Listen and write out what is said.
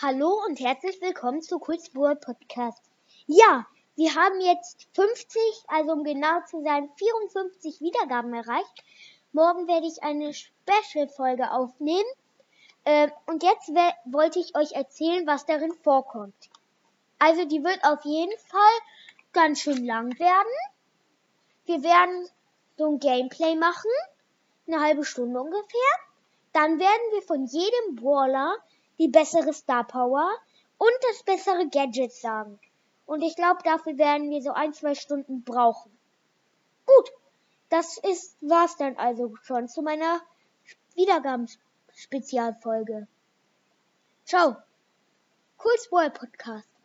Hallo und herzlich willkommen zu Kurzburg Podcast. Ja, wir haben jetzt 50, also um genau zu sein, 54 Wiedergaben erreicht. Morgen werde ich eine Special-Folge aufnehmen. Äh, und jetzt wollte ich euch erzählen, was darin vorkommt. Also die wird auf jeden Fall ganz schön lang werden. Wir werden so ein Gameplay machen, eine halbe Stunde ungefähr. Dann werden wir von jedem Brawler die bessere Star Power und das bessere Gadget sagen. Und ich glaube, dafür werden wir so ein, zwei Stunden brauchen. Gut, das ist, war's dann also schon zu meiner Wiedergabenspezialfolge. Ciao. Cool Spoil Podcast.